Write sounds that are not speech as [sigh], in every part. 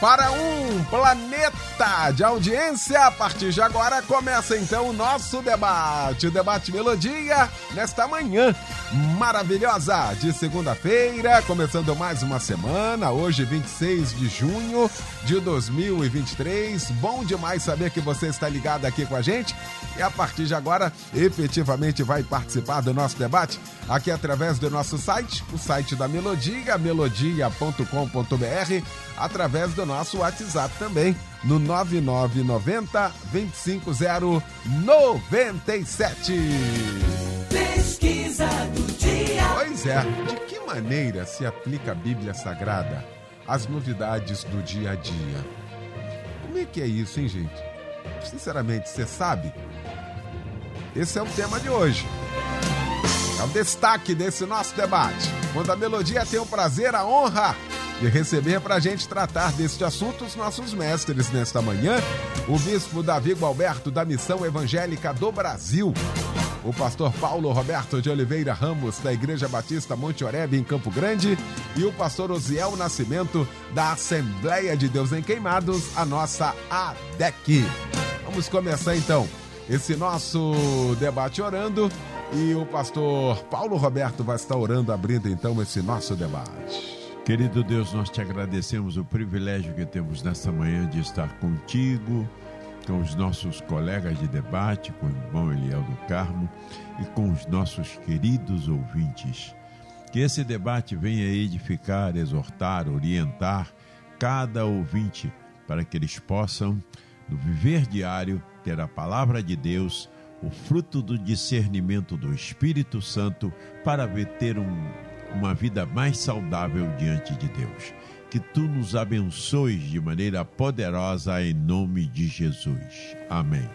Para um planeta de audiência, a partir de agora começa então o nosso debate. O debate Melodia nesta manhã maravilhosa de segunda-feira, começando mais uma semana, hoje 26 de junho de 2023. Bom demais saber que você está ligado aqui com a gente e a partir de agora efetivamente vai participar do nosso debate aqui através do nosso site, o site da Melodia, melodia.com.br, através do nosso WhatsApp também, no 9990 25097. Pesquisa do dia. Pois é, de que maneira se aplica a Bíblia Sagrada às novidades do dia a dia? Como é que é isso, hein, gente? Sinceramente, você sabe? Esse é o tema de hoje. É o destaque desse nosso debate. Quando a Melodia tem o prazer, a honra de receber para a gente tratar deste assunto os nossos mestres nesta manhã, o bispo Davi Gualberto da Missão Evangélica do Brasil, o pastor Paulo Roberto de Oliveira Ramos da Igreja Batista Monte Oreb em Campo Grande e o pastor Osiel Nascimento da Assembleia de Deus em Queimados, a nossa ADEC. Vamos começar então esse nosso debate orando e o pastor Paulo Roberto vai estar orando, abrindo então esse nosso debate. Querido Deus, nós te agradecemos o privilégio que temos nesta manhã de estar contigo, com os nossos colegas de debate, com o irmão Eliel do Carmo e com os nossos queridos ouvintes. Que esse debate venha edificar, exortar, orientar cada ouvinte para que eles possam, no viver diário, ter a palavra de Deus o fruto do discernimento do Espírito Santo para ter um, uma vida mais saudável diante de Deus. Que tu nos abençoes de maneira poderosa em nome de Jesus. Amém.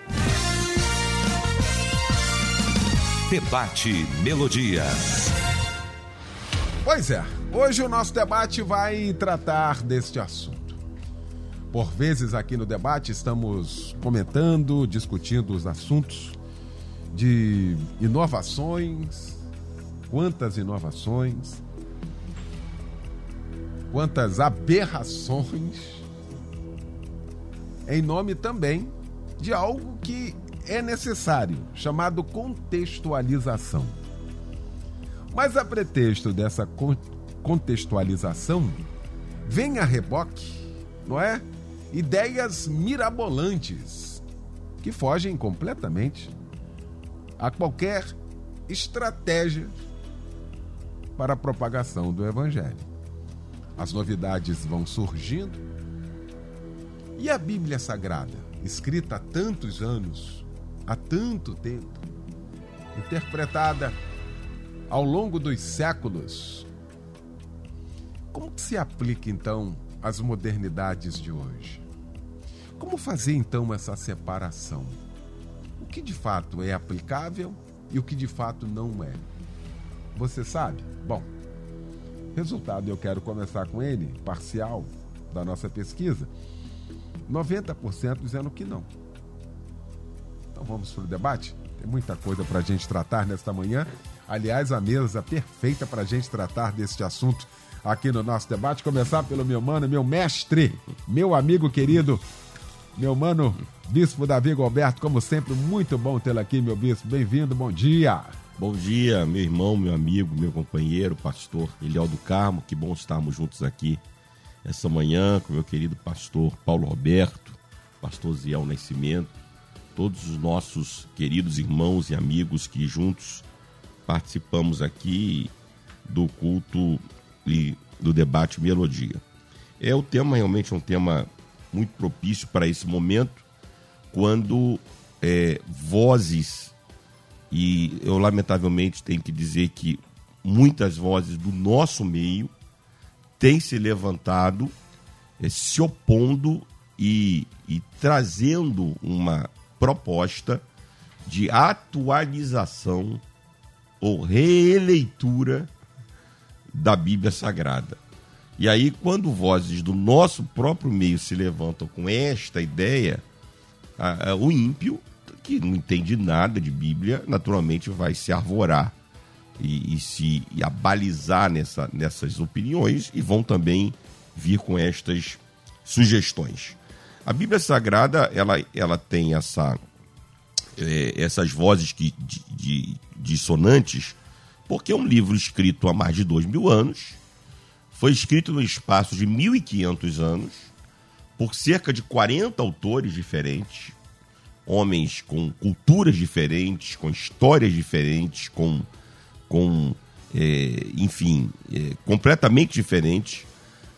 Debate Melodia. Pois é, hoje o nosso debate vai tratar deste assunto. Por vezes aqui no debate estamos comentando, discutindo os assuntos de inovações, quantas inovações, quantas aberrações, em nome também de algo que é necessário, chamado contextualização. Mas a pretexto dessa contextualização, vem a reboque, não é? Ideias mirabolantes que fogem completamente a qualquer estratégia para a propagação do Evangelho. As novidades vão surgindo e a Bíblia Sagrada, escrita há tantos anos, há tanto tempo, interpretada ao longo dos séculos, como se aplica então às modernidades de hoje? Como fazer então essa separação? o que de fato é aplicável e o que de fato não é. Você sabe? Bom, resultado eu quero começar com ele, parcial, da nossa pesquisa. 90% dizendo que não. Então vamos para o debate? Tem muita coisa para a gente tratar nesta manhã. Aliás, a mesa perfeita para a gente tratar deste assunto aqui no nosso debate. Começar pelo meu mano, meu mestre, meu amigo querido, meu mano Bispo Davi Gilberto, como sempre, muito bom tê-lo aqui, meu bispo. Bem-vindo, bom dia. Bom dia, meu irmão, meu amigo, meu companheiro, pastor Eliel do Carmo. Que bom estarmos juntos aqui essa manhã com meu querido pastor Paulo Roberto, pastor Ziel Nascimento, todos os nossos queridos irmãos e amigos que juntos participamos aqui do culto e do debate Melodia. É o tema realmente é um tema muito propício para esse momento, quando é, vozes, e eu lamentavelmente tenho que dizer que muitas vozes do nosso meio têm se levantado, é, se opondo e, e trazendo uma proposta de atualização ou reeleitura da Bíblia Sagrada. E aí, quando vozes do nosso próprio meio se levantam com esta ideia, a, a, o ímpio, que não entende nada de Bíblia, naturalmente vai se arvorar e, e se e abalizar nessa, nessas opiniões e vão também vir com estas sugestões. A Bíblia Sagrada ela, ela tem essa, é, essas vozes que, de, de, dissonantes, porque é um livro escrito há mais de dois mil anos, foi escrito no espaço de 1.500 anos, por cerca de 40 autores diferentes, homens com culturas diferentes, com histórias diferentes, com, com é, enfim, é, completamente diferentes,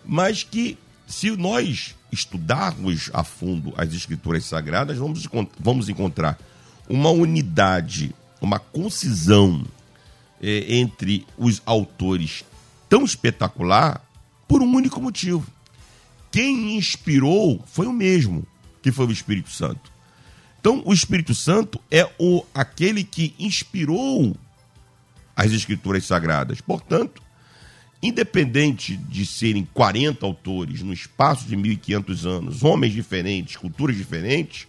mas que se nós estudarmos a fundo as escrituras sagradas, vamos, vamos encontrar uma unidade, uma concisão é, entre os autores tão espetacular por um único motivo. Quem inspirou foi o mesmo, que foi o Espírito Santo. Então, o Espírito Santo é o aquele que inspirou as escrituras sagradas. Portanto, independente de serem 40 autores no espaço de 1500 anos, homens diferentes, culturas diferentes,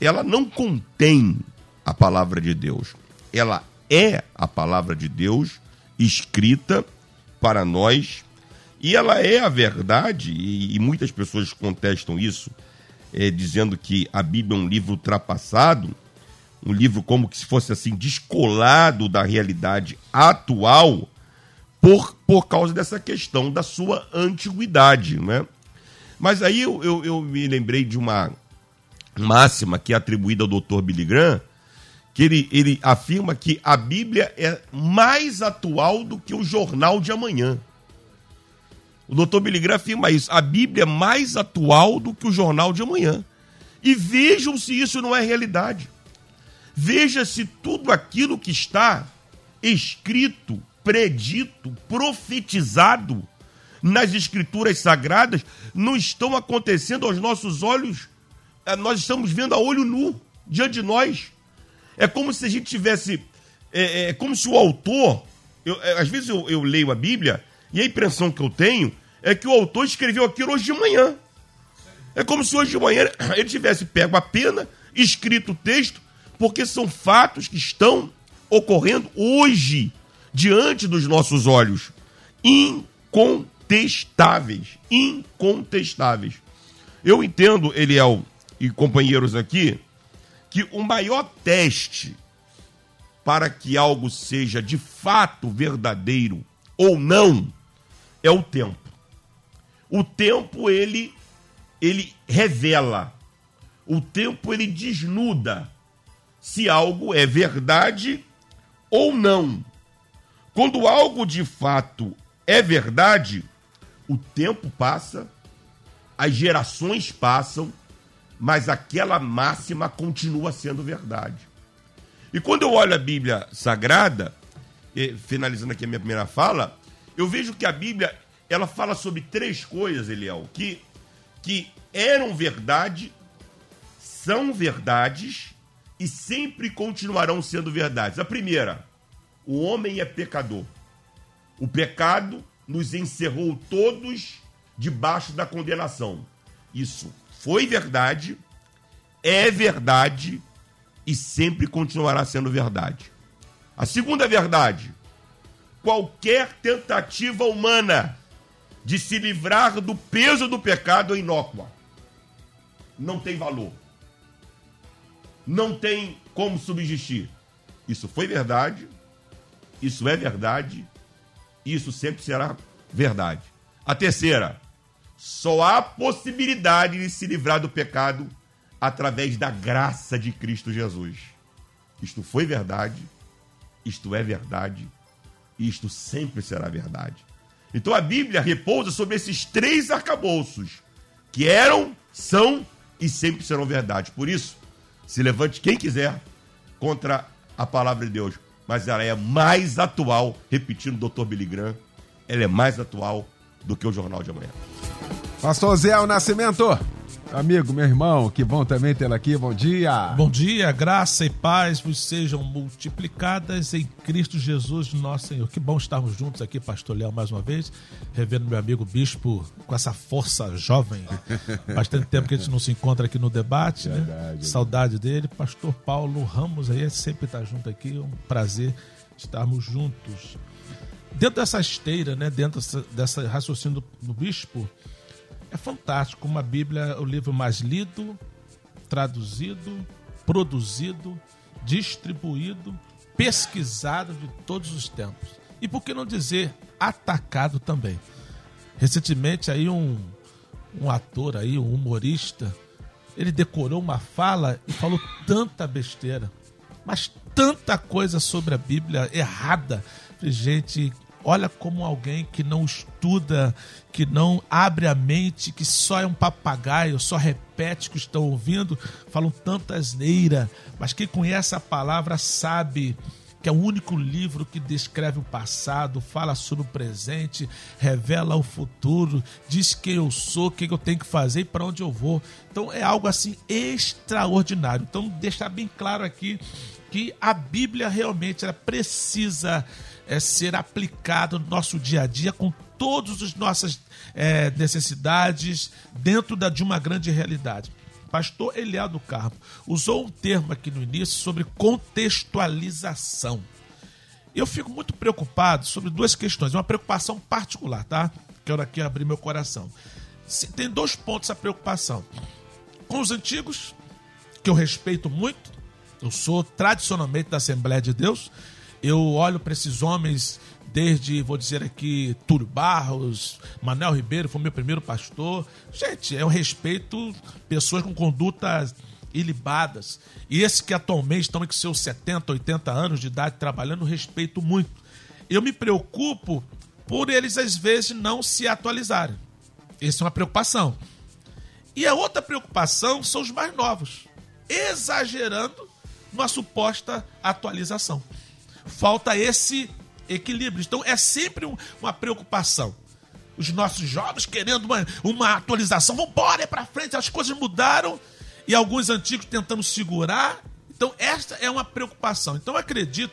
ela não contém a palavra de Deus. Ela é a palavra de Deus escrita para nós e ela é a verdade, e, muitas pessoas contestam isso, é, dizendo que a Bíblia é um livro ultrapassado, um livro como se fosse assim descolado da realidade atual por, por causa dessa questão da sua antiguidade, né? Mas aí eu, eu, eu me lembrei de uma máxima que é atribuída ao Dr. Billy Graham, que ele, ele afirma que a Bíblia é mais atual do que o jornal de amanhã. O doutor Billy afirma isso. A Bíblia é mais atual do que o jornal de amanhã. E vejam se isso não é realidade. Veja se tudo aquilo que está escrito predito, profetizado nas escrituras sagradas não estão acontecendo aos nossos olhos. É, nós estamos vendo a olho nu diante de nós. É como se a gente tivesse. É, é como se o autor. Eu, é, às vezes eu, eu leio a Bíblia e a impressão que eu tenho é que o autor escreveu aquilo hoje de manhã. É como se hoje de manhã ele tivesse pego a pena, escrito o texto, porque são fatos que estão ocorrendo hoje diante dos nossos olhos. Incontestáveis. Incontestáveis. Eu entendo, Eliel e companheiros aqui, que o maior teste para que algo seja de fato verdadeiro ou não é o tempo. O tempo ele ele revela. O tempo ele desnuda se algo é verdade ou não. Quando algo de fato é verdade, o tempo passa, as gerações passam, mas aquela máxima continua sendo verdade. E quando eu olho a Bíblia Sagrada, finalizando aqui a minha primeira fala, eu vejo que a Bíblia ela fala sobre três coisas, Eliel, que, que eram verdade, são verdades e sempre continuarão sendo verdades. A primeira, o homem é pecador. O pecado nos encerrou todos debaixo da condenação. Isso foi verdade, é verdade e sempre continuará sendo verdade. A segunda verdade: qualquer tentativa humana de se livrar do peso do pecado é inócua. Não tem valor. Não tem como subsistir. Isso foi verdade, isso é verdade, isso sempre será verdade. A terceira, só há possibilidade de se livrar do pecado através da graça de Cristo Jesus. Isto foi verdade, isto é verdade, isto sempre será verdade. Então a Bíblia repousa sobre esses três arcabouços, que eram, são e sempre serão verdade. Por isso, se levante quem quiser contra a palavra de Deus mas ela é mais atual, repetindo o Dr. Billy Graham, ela é mais atual do que o Jornal de Amanhã. Pastor Zé o Nascimento, Amigo, meu irmão, que bom também tê-lo aqui. Bom dia. Bom dia, graça e paz vos sejam multiplicadas em Cristo Jesus, nosso Senhor. Que bom estarmos juntos aqui, Pastor Léo, mais uma vez, revendo meu amigo Bispo com essa força jovem. [laughs] Bastante tempo que a gente não se encontra aqui no debate, né? Verdade, Saudade dele. Pastor Paulo Ramos aí sempre está junto aqui. Um prazer estarmos juntos. Dentro dessa esteira, né? Dentro dessa, dessa raciocínio do, do Bispo é fantástico como a Bíblia o livro mais lido, traduzido, produzido, distribuído, pesquisado de todos os tempos. E por que não dizer atacado também? Recentemente aí um, um ator aí, um humorista, ele decorou uma fala e falou tanta besteira, mas tanta coisa sobre a Bíblia errada. Gente, olha como alguém que não estuda, que não abre a mente, que só é um papagaio, só repete o que estão ouvindo, falam tanta asneira, mas quem conhece a palavra sabe que é o único livro que descreve o passado, fala sobre o presente, revela o futuro, diz quem eu sou, o que eu tenho que fazer e para onde eu vou. Então é algo assim extraordinário. Então deixar bem claro aqui que a Bíblia realmente ela precisa é, ser aplicado no nosso dia a dia com todas as nossas é, necessidades dentro da, de uma grande realidade. Pastor Eliel do Carmo usou um termo aqui no início sobre contextualização. Eu fico muito preocupado sobre duas questões, uma preocupação particular, tá? Quero aqui abrir meu coração. Tem dois pontos a preocupação. Com os antigos, que eu respeito muito, eu sou tradicionalmente da Assembleia de Deus, eu olho para esses homens desde, vou dizer aqui, Túlio Barros, Manuel Ribeiro, foi meu primeiro pastor. Gente, eu respeito pessoas com condutas ilibadas. E esses que atualmente estão com seus 70, 80 anos de idade trabalhando, respeito muito. Eu me preocupo por eles, às vezes, não se atualizarem. Essa é uma preocupação. E a outra preocupação são os mais novos, exagerando numa suposta atualização falta esse equilíbrio. Então é sempre um, uma preocupação. Os nossos jovens querendo uma, uma atualização, embora, é para frente, as coisas mudaram e alguns antigos tentando segurar. Então esta é uma preocupação. Então eu acredito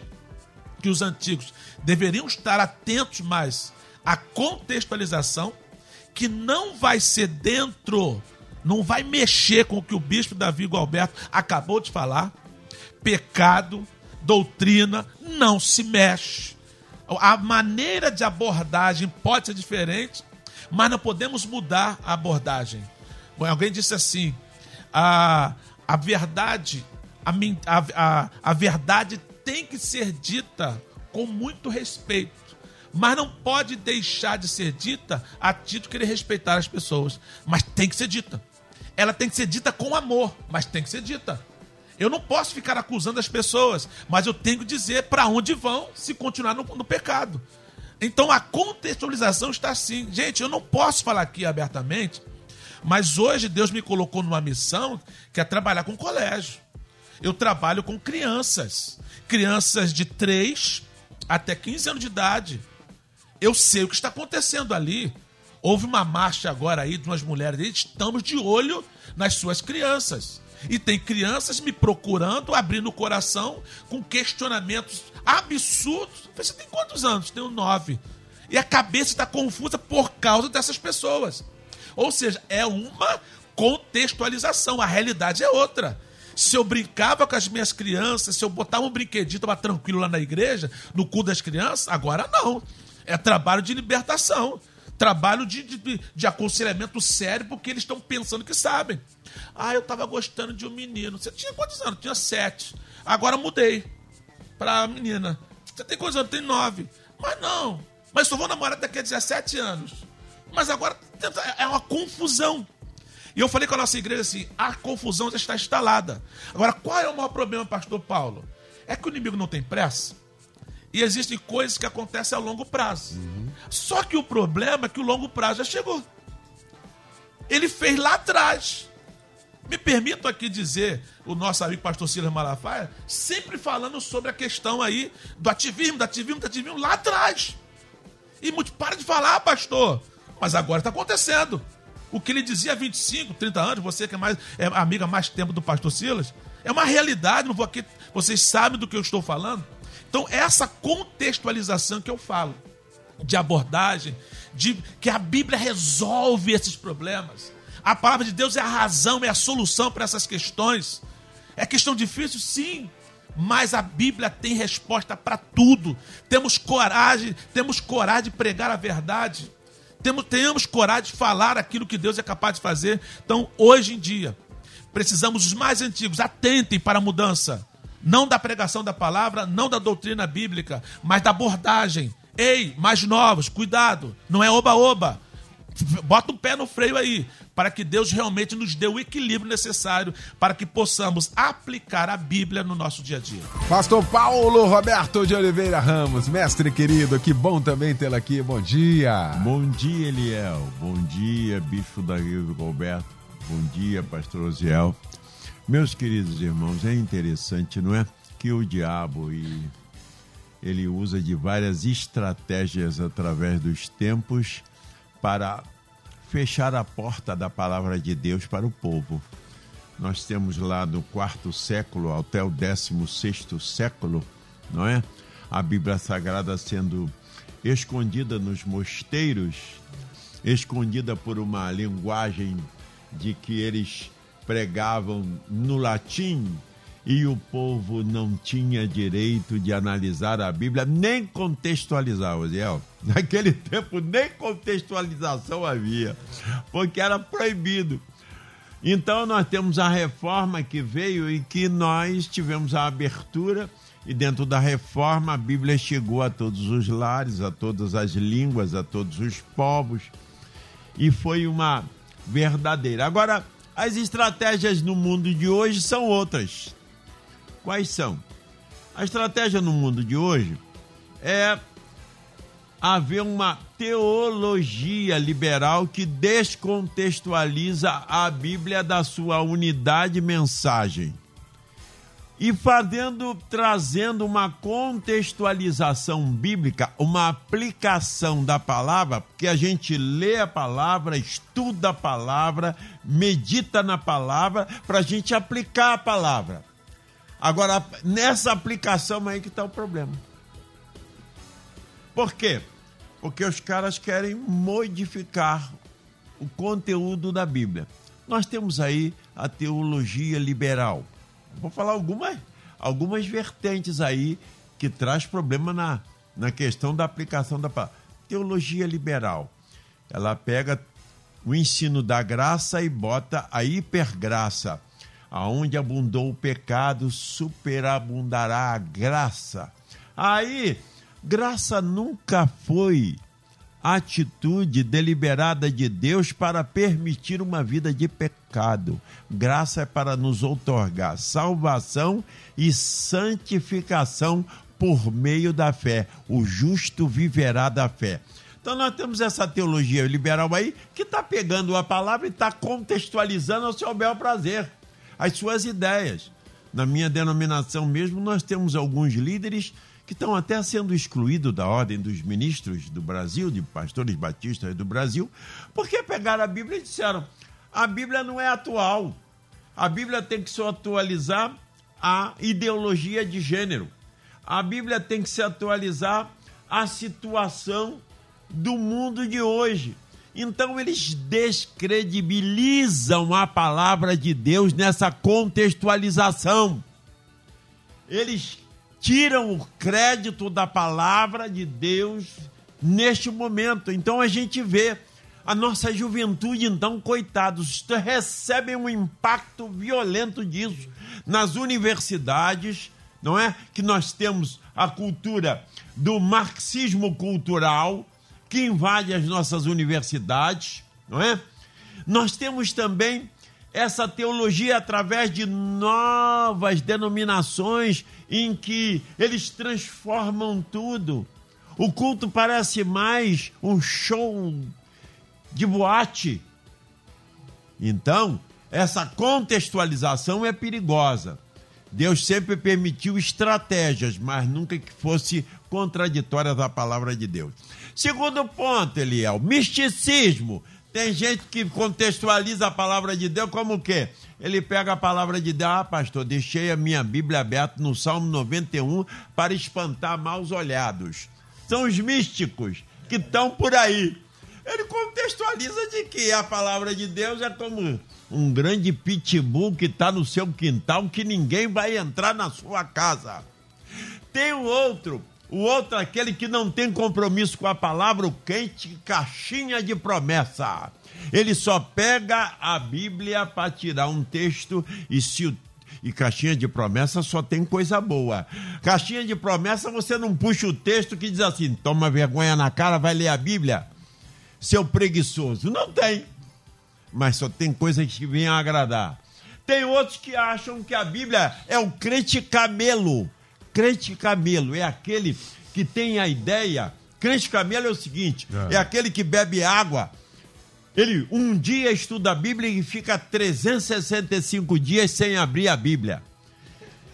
que os antigos deveriam estar atentos mais à contextualização, que não vai ser dentro, não vai mexer com o que o bispo Davi Gualberto acabou de falar. Pecado, doutrina não se mexe. A maneira de abordagem pode ser diferente, mas não podemos mudar a abordagem. Alguém disse assim: a, a verdade, a, a, a verdade tem que ser dita com muito respeito, mas não pode deixar de ser dita a título querer respeitar as pessoas. Mas tem que ser dita. Ela tem que ser dita com amor, mas tem que ser dita. Eu não posso ficar acusando as pessoas, mas eu tenho que dizer para onde vão se continuar no, no pecado. Então a contextualização está assim. Gente, eu não posso falar aqui abertamente, mas hoje Deus me colocou numa missão que é trabalhar com colégio. Eu trabalho com crianças, crianças de 3 até 15 anos de idade. Eu sei o que está acontecendo ali. Houve uma marcha agora aí de umas mulheres, estamos de olho nas suas crianças. E tem crianças me procurando, abrindo o coração, com questionamentos absurdos. Você tem quantos anos? Tenho nove. E a cabeça está confusa por causa dessas pessoas. Ou seja, é uma contextualização. A realidade é outra. Se eu brincava com as minhas crianças, se eu botava um brinquedinho, estava tranquilo lá na igreja, no cu das crianças, agora não. É trabalho de libertação. Trabalho de, de, de aconselhamento sério, porque eles estão pensando que sabem. Ah, eu tava gostando de um menino. Você tinha quantos anos? Tinha sete. Agora mudei pra menina. Você tem quantos anos? Tem nove. Mas não. Mas só vou namorar daqui a 17 anos. Mas agora é uma confusão. E eu falei com a nossa igreja assim: a confusão já está instalada. Agora, qual é o maior problema, pastor Paulo? É que o inimigo não tem pressa. E existem coisas que acontecem a longo prazo. Uhum. Só que o problema é que o longo prazo já chegou. Ele fez lá atrás. Me permito aqui dizer, o nosso amigo pastor Silas Malafaia, sempre falando sobre a questão aí do ativismo, do ativismo, do ativismo lá atrás. E muito para de falar, pastor. Mas agora está acontecendo. O que ele dizia há 25, 30 anos, você que é, mais, é amiga mais tempo do pastor Silas, é uma realidade, não vou aqui, vocês sabem do que eu estou falando. Então, essa contextualização que eu falo, de abordagem, de que a Bíblia resolve esses problemas. A palavra de Deus é a razão, é a solução para essas questões. É questão difícil? Sim. Mas a Bíblia tem resposta para tudo. Temos coragem, temos coragem de pregar a verdade. Temos, tenhamos coragem de falar aquilo que Deus é capaz de fazer. Então, hoje em dia, precisamos os mais antigos, atentem para a mudança. Não da pregação da palavra, não da doutrina bíblica, mas da abordagem. Ei, mais novos, cuidado, não é oba-oba. Bota o pé no freio aí, para que Deus realmente nos dê o equilíbrio necessário para que possamos aplicar a Bíblia no nosso dia a dia. Pastor Paulo Roberto de Oliveira Ramos, mestre querido, que bom também tê-lo aqui. Bom dia. Bom dia, Eliel. Bom dia, Bispo Dario Roberto. Bom dia, Pastor Osiel. Meus queridos irmãos, é interessante, não é? Que o diabo e ele usa de várias estratégias através dos tempos para fechar a porta da palavra de Deus para o povo. Nós temos lá no quarto século até o décimo sexto século, não é? A Bíblia Sagrada sendo escondida nos mosteiros, escondida por uma linguagem de que eles pregavam no latim, e o povo não tinha direito de analisar a Bíblia, nem contextualizar, Osiel. [laughs] Naquele tempo, nem contextualização havia, porque era proibido. Então, nós temos a reforma que veio e que nós tivemos a abertura, e dentro da reforma, a Bíblia chegou a todos os lares, a todas as línguas, a todos os povos, e foi uma verdadeira. Agora, as estratégias no mundo de hoje são outras Quais são? A estratégia no mundo de hoje é haver uma teologia liberal que descontextualiza a Bíblia da sua unidade mensagem e fazendo trazendo uma contextualização bíblica, uma aplicação da palavra, porque a gente lê a palavra, estuda a palavra, medita na palavra para a gente aplicar a palavra. Agora, nessa aplicação aí que está o problema. Por quê? Porque os caras querem modificar o conteúdo da Bíblia. Nós temos aí a teologia liberal. Vou falar algumas, algumas vertentes aí que traz problema na, na questão da aplicação da palavra. Teologia liberal. Ela pega o ensino da graça e bota a hipergraça aonde abundou o pecado, superabundará a graça. Aí, graça nunca foi atitude deliberada de Deus para permitir uma vida de pecado. Graça é para nos outorgar salvação e santificação por meio da fé. O justo viverá da fé. Então nós temos essa teologia liberal aí que está pegando a palavra e está contextualizando ao seu bel prazer as suas ideias. Na minha denominação mesmo, nós temos alguns líderes que estão até sendo excluídos da ordem dos ministros do Brasil, de pastores batistas do Brasil, porque pegaram a Bíblia e disseram: a Bíblia não é atual. A Bíblia tem que se atualizar a ideologia de gênero. A Bíblia tem que se atualizar à situação do mundo de hoje. Então eles descredibilizam a palavra de Deus nessa contextualização. Eles tiram o crédito da palavra de Deus neste momento. Então a gente vê a nossa juventude, então, coitados, recebem um impacto violento disso nas universidades, não é? Que nós temos a cultura do marxismo cultural, que invade as nossas universidades, não é? Nós temos também essa teologia através de novas denominações em que eles transformam tudo. O culto parece mais um show de boate. Então, essa contextualização é perigosa. Deus sempre permitiu estratégias, mas nunca que fosse contraditória da palavra de Deus. Segundo ponto, Eliel, misticismo Tem gente que contextualiza a palavra de Deus como o quê? Ele pega a palavra de Deus, ah, pastor, deixei a minha Bíblia aberta no Salmo 91 para espantar maus olhados. São os místicos que estão por aí. Ele contextualiza de que a palavra de Deus é como um grande pitbull que está no seu quintal que ninguém vai entrar na sua casa. Tem o outro, o outro aquele que não tem compromisso com a palavra, o quente caixinha de promessa. Ele só pega a Bíblia para tirar um texto e se o e caixinha de promessa só tem coisa boa. Caixinha de promessa você não puxa o texto que diz assim: toma vergonha na cara, vai ler a Bíblia. Seu preguiçoso. Não tem. Mas só tem coisas que vêm agradar. Tem outros que acham que a Bíblia é o crente camelo. Crente camelo é aquele que tem a ideia. Crente camelo é o seguinte: é, é aquele que bebe água. Ele um dia estuda a Bíblia e fica 365 dias sem abrir a Bíblia.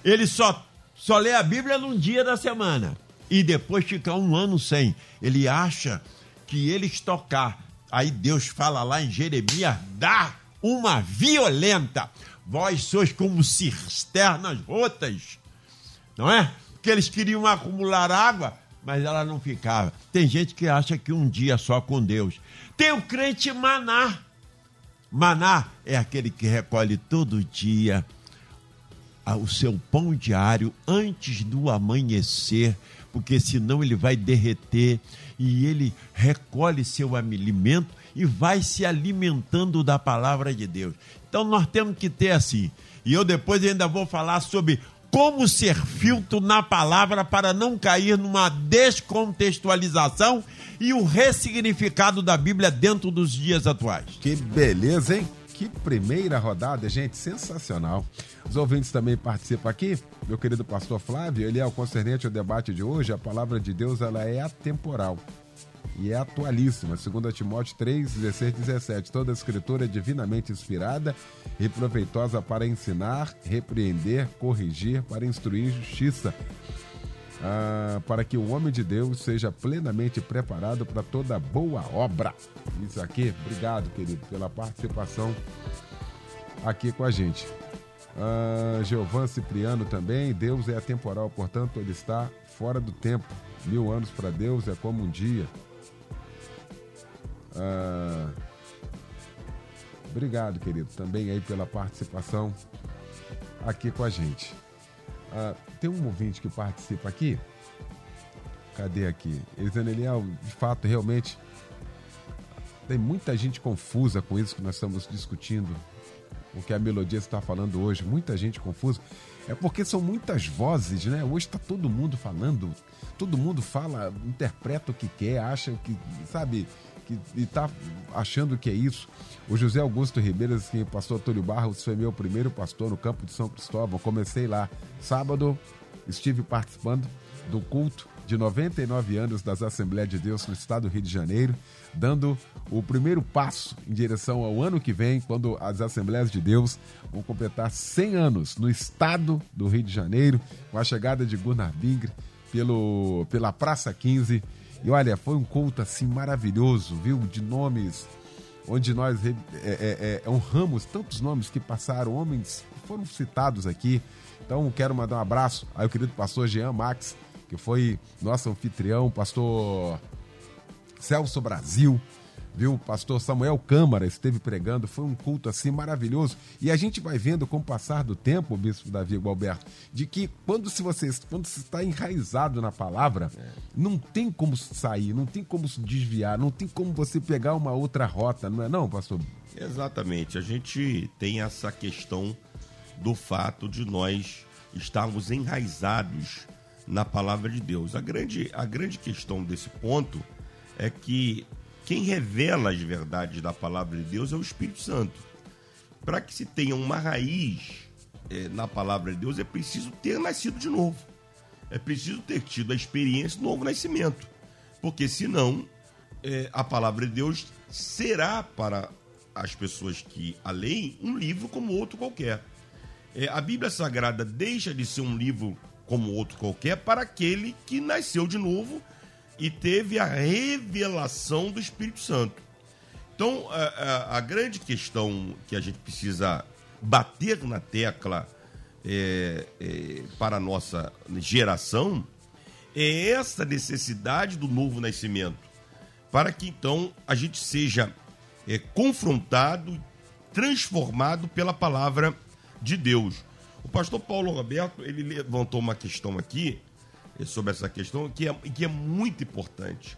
Ele só, só lê a Bíblia num dia da semana. E depois fica um ano sem. Ele acha que ele tocar. Aí Deus fala lá em Jeremias: dá uma violenta. Vós sois como cisternas rotas não é? Porque eles queriam acumular água, mas ela não ficava. Tem gente que acha que um dia só com Deus. Tem o crente maná. Maná é aquele que recolhe todo dia o seu pão diário antes do amanhecer, porque senão ele vai derreter e ele recolhe seu alimento e vai se alimentando da palavra de Deus. Então nós temos que ter assim. E eu depois ainda vou falar sobre como ser filtro na palavra para não cair numa descontextualização e o ressignificado da Bíblia dentro dos dias atuais. Que beleza, hein? Que primeira rodada, gente, sensacional. Os ouvintes também participam aqui. Meu querido pastor Flávio, ele é o concernente ao debate de hoje. A palavra de Deus ela é atemporal e é atualíssima. Segundo Timóteo 3, 16 17. Toda escritura é divinamente inspirada e proveitosa para ensinar, repreender, corrigir, para instruir justiça, ah, para que o homem de Deus seja plenamente preparado para toda boa obra. Isso aqui, obrigado, querido, pela participação aqui com a gente. Ah, Giovan Cipriano também, Deus é atemporal, portanto, ele está fora do tempo. Mil anos para Deus é como um dia. Ah, obrigado, querido, também aí pela participação aqui com a gente. Ah, tem um ouvinte que participa aqui. Cadê aqui? Elisaneliel, de fato, realmente tem muita gente confusa com isso que nós estamos discutindo, o que a melodia está falando hoje. Muita gente confusa. É porque são muitas vozes, né? Hoje está todo mundo falando, todo mundo fala, interpreta o que quer, acha que, sabe, que está achando que é isso. O José Augusto Ribeiro diz assim, pastor Túlio Barros foi meu primeiro pastor no campo de São Cristóvão. Comecei lá. Sábado estive participando do culto de 99 anos das Assembleias de Deus no estado do Rio de Janeiro, dando o primeiro passo em direção ao ano que vem, quando as Assembleias de Deus vão completar 100 anos no estado do Rio de Janeiro, com a chegada de Gunnar Bingre pelo, pela Praça 15 e olha, foi um culto assim maravilhoso, viu? De nomes, onde nós é, é, é, honramos tantos nomes que passaram, homens que foram citados aqui. Então, quero mandar um abraço ao querido pastor Jean Max, que foi nosso anfitrião, pastor Celso Brasil, viu? O pastor Samuel Câmara esteve pregando, foi um culto assim maravilhoso. E a gente vai vendo com o passar do tempo, o bispo Davi Gualberto, de que quando se você quando se está enraizado na palavra, é. não tem como sair, não tem como se desviar, não tem como você pegar uma outra rota, não é não, pastor? Exatamente. A gente tem essa questão do fato de nós estarmos enraizados na palavra de Deus. A grande, a grande questão desse ponto é que quem revela as verdades da palavra de Deus é o Espírito Santo. Para que se tenha uma raiz é, na palavra de Deus, é preciso ter nascido de novo. É preciso ter tido a experiência do novo nascimento. Porque senão, é, a palavra de Deus será para as pessoas que a leem um livro como outro qualquer. É, a Bíblia Sagrada deixa de ser um livro como outro qualquer para aquele que nasceu de novo e teve a revelação do Espírito Santo. Então, a, a, a, grande questão que a gente precisa bater na tecla é, é, para a nossa geração é essa necessidade do novo nascimento, para que então a gente seja é, confrontado, transformado pela palavra de Deus. O pastor Paulo Roberto ele levantou uma questão aqui sobre essa questão que é, que é muito importante.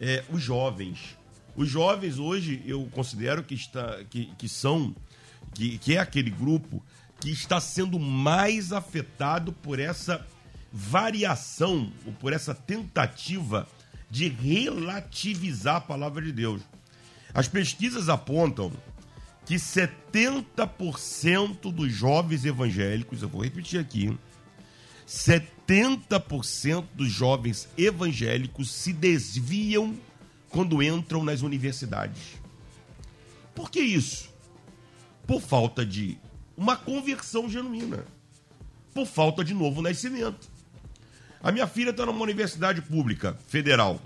É, os jovens. Os jovens hoje eu considero que, está, que, que são, que, que é aquele grupo que está sendo mais afetado por essa variação, ou por essa tentativa de relativizar a palavra de Deus. As pesquisas apontam que 70% dos jovens evangélicos, eu vou repetir aqui, 70% dos jovens evangélicos se desviam quando entram nas universidades. Por que isso? Por falta de uma conversão genuína. Por falta de novo nascimento. A minha filha está numa universidade pública, federal.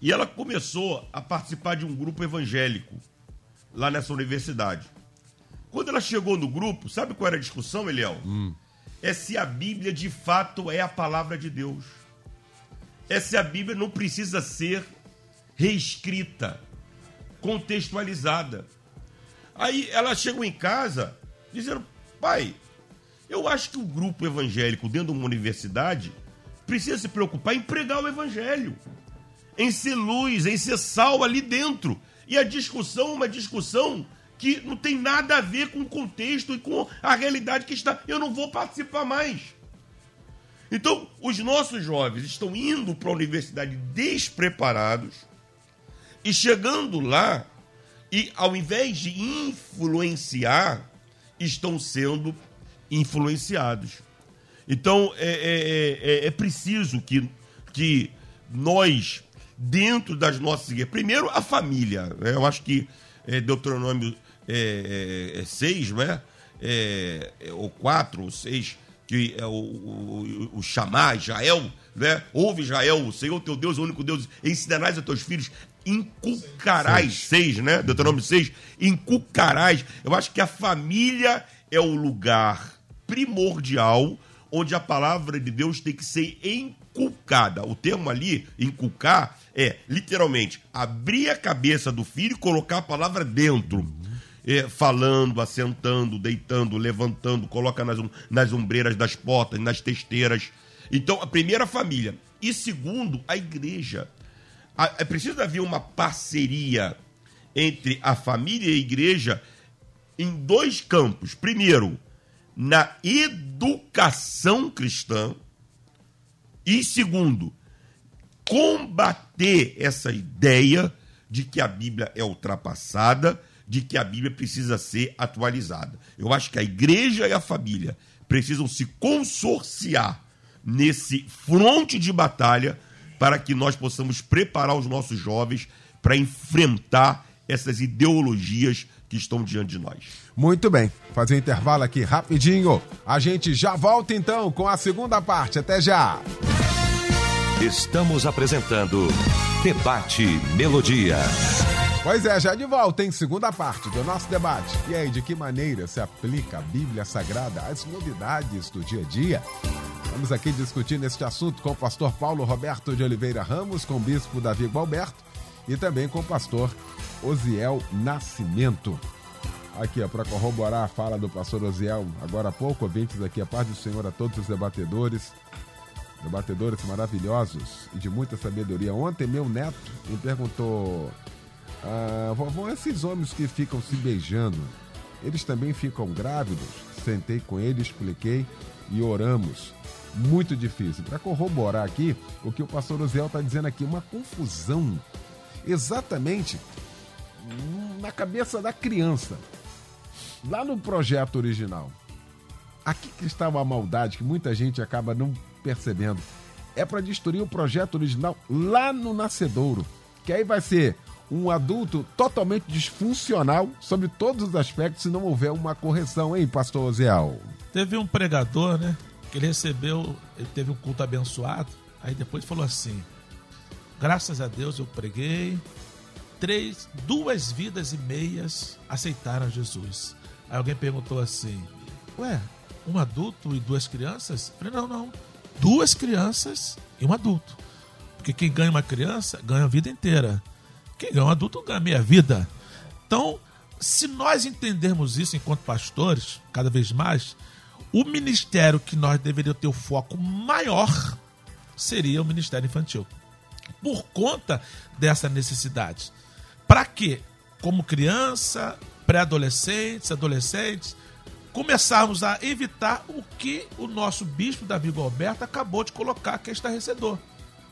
E ela começou a participar de um grupo evangélico lá nessa universidade. Quando ela chegou no grupo, sabe qual era a discussão, Eliel? Hum. É se a Bíblia de fato é a palavra de Deus. É se a Bíblia não precisa ser reescrita, contextualizada. Aí ela chegou em casa dizendo: pai, eu acho que o grupo evangélico dentro de uma universidade precisa se preocupar em pregar o evangelho, em ser luz, em ser sal ali dentro. E a discussão, uma discussão que não tem nada a ver com o contexto e com a realidade que está. Eu não vou participar mais. Então, os nossos jovens estão indo para a universidade despreparados e chegando lá e, ao invés de influenciar, estão sendo influenciados. Então, é, é, é, é preciso que, que nós dentro das nossas igrejas. Primeiro, a família. Né? Eu acho que é, Deuteronômio é, é, 6, é né? É, é, ou 4 ou 6, que é o, o, o chamar Israel, né? Ouve Israel, o Senhor teu Deus, o único Deus, ensinarás a teus filhos, inculcarás, 6, né? Deuteronômio 6, inculcarás. Eu acho que a família é o lugar primordial onde a palavra de Deus tem que ser inculcada. O termo ali, inculcar, é literalmente abrir a cabeça do filho e colocar a palavra dentro. É, falando, assentando, deitando, levantando, coloca nas, nas ombreiras das portas, nas testeiras. Então, a primeira família. E segundo, a igreja. é preciso haver uma parceria entre a família e a igreja em dois campos. Primeiro, na educação cristã. E segundo, combater essa ideia de que a Bíblia é ultrapassada, de que a Bíblia precisa ser atualizada. Eu acho que a igreja e a família precisam se consorciar nesse fronte de batalha para que nós possamos preparar os nossos jovens para enfrentar essas ideologias que estão diante de nós. Muito bem, fazer um intervalo aqui rapidinho. A gente já volta então com a segunda parte. Até já! Estamos apresentando Debate Melodia. Pois é, já de volta em segunda parte do nosso debate. E aí, de que maneira se aplica a Bíblia Sagrada às novidades do dia a dia? Vamos aqui discutindo este assunto com o pastor Paulo Roberto de Oliveira Ramos, com o bispo Davi Gualberto e também com o pastor Osiel Nascimento. Aqui, para corroborar a fala do pastor Osiel, agora há pouco, ouvintes aqui, a paz do Senhor a todos os debatedores debatedores maravilhosos e de muita sabedoria. Ontem, meu neto me perguntou: ah, vovô, esses homens que ficam se beijando, eles também ficam grávidos? Sentei com ele, expliquei e oramos. Muito difícil. Para corroborar aqui o que o pastor Uziel está dizendo aqui, uma confusão exatamente na cabeça da criança. Lá no projeto original. Aqui que estava a maldade que muita gente acaba não percebendo. É para destruir o projeto original lá no nascedouro. Que aí vai ser um adulto totalmente disfuncional sobre todos os aspectos se não houver uma correção, hein, pastor Oziel? Teve um pregador, né? Que ele recebeu, ele teve um culto abençoado, aí depois falou assim: graças a Deus eu preguei, três, duas vidas e meias aceitaram Jesus. Aí alguém perguntou assim: Ué, um adulto e duas crianças? Eu falei: Não, não. Duas crianças e um adulto. Porque quem ganha uma criança ganha a vida inteira. Quem ganha um adulto ganha meia vida. Então, se nós entendermos isso enquanto pastores, cada vez mais, o ministério que nós deveríamos ter o foco maior seria o ministério infantil. Por conta dessa necessidade. Para quê? Como criança, pré-adolescentes, adolescentes, começarmos a evitar o que o nosso bispo Davi Alberto acabou de colocar que é estarrecedor.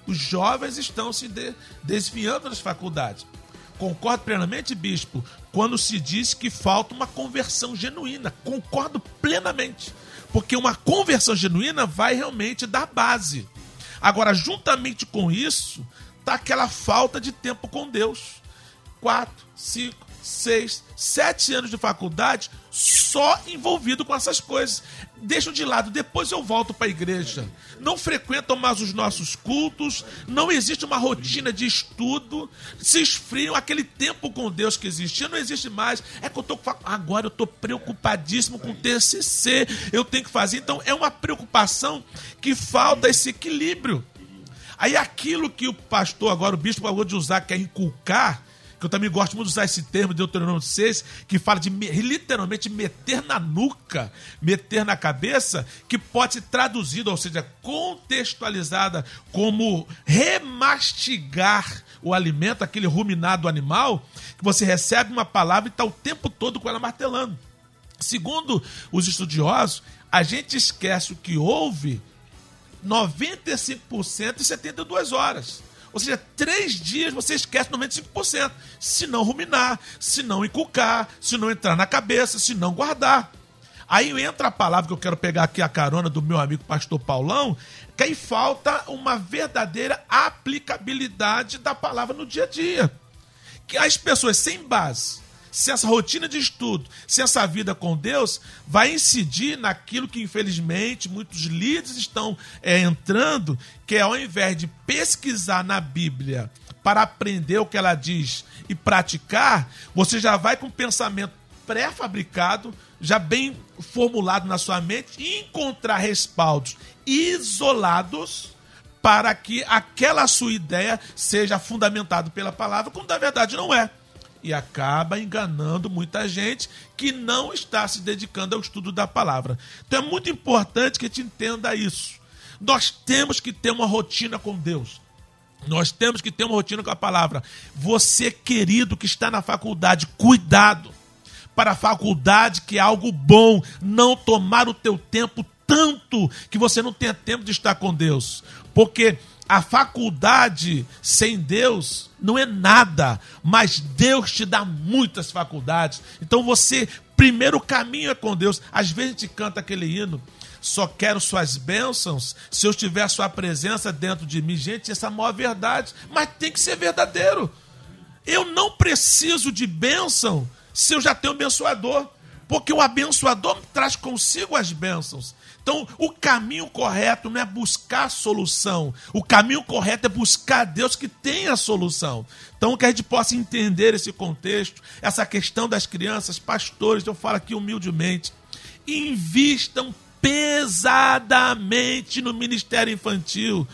Os jovens estão se de desviando das faculdades. Concordo plenamente, bispo, quando se diz que falta uma conversão genuína. Concordo plenamente. Porque uma conversão genuína vai realmente dar base. Agora, juntamente com isso, está aquela falta de tempo com Deus. Quatro, cinco, seis, sete anos de faculdade só envolvido com essas coisas. Deixo de lado, depois eu volto para a igreja. Não frequentam mais os nossos cultos, não existe uma rotina de estudo, se esfriam aquele tempo com Deus que existia, não existe mais. É que eu tô agora eu estou preocupadíssimo com o TCC, eu tenho que fazer. Então é uma preocupação que falta esse equilíbrio. Aí aquilo que o pastor agora o bispo acabou de usar que é inculcar, que eu também gosto muito de usar esse termo de Deuteronômio 6, que fala de literalmente meter na nuca, meter na cabeça, que pode ser traduzido, ou seja, contextualizada como remastigar o alimento, aquele ruminado animal, que você recebe uma palavra e está o tempo todo com ela martelando. Segundo os estudiosos, a gente esquece o que houve 95% em 72 horas. Ou seja, três dias você esquece 95%. Se não ruminar, se não inculcar, se não entrar na cabeça, se não guardar. Aí entra a palavra que eu quero pegar aqui a carona do meu amigo pastor Paulão, que aí falta uma verdadeira aplicabilidade da palavra no dia a dia. Que as pessoas sem base, se essa rotina de estudo, se essa vida com Deus, vai incidir naquilo que, infelizmente, muitos líderes estão é, entrando, que é ao invés de pesquisar na Bíblia para aprender o que ela diz e praticar, você já vai com pensamento pré-fabricado, já bem formulado na sua mente, e encontrar respaldos isolados para que aquela sua ideia seja fundamentada pela palavra, quando na verdade não é e acaba enganando muita gente que não está se dedicando ao estudo da palavra. Então é muito importante que a gente entenda isso. Nós temos que ter uma rotina com Deus. Nós temos que ter uma rotina com a palavra. Você, querido, que está na faculdade, cuidado para a faculdade, que é algo bom, não tomar o teu tempo tanto que você não tenha tempo de estar com Deus. Porque a faculdade sem Deus não é nada, mas Deus te dá muitas faculdades. Então você, primeiro caminho é com Deus. Às vezes a gente canta aquele hino, só quero suas bênçãos se eu tiver sua presença dentro de mim. Gente, essa é a maior verdade, mas tem que ser verdadeiro. Eu não preciso de bênção se eu já tenho abençoador, porque o abençoador traz consigo as bênçãos. Então, o caminho correto não é buscar solução. O caminho correto é buscar Deus que tem a solução. Então, que a gente possa entender esse contexto, essa questão das crianças, pastores, eu falo aqui humildemente, invistam pesadamente no ministério infantil.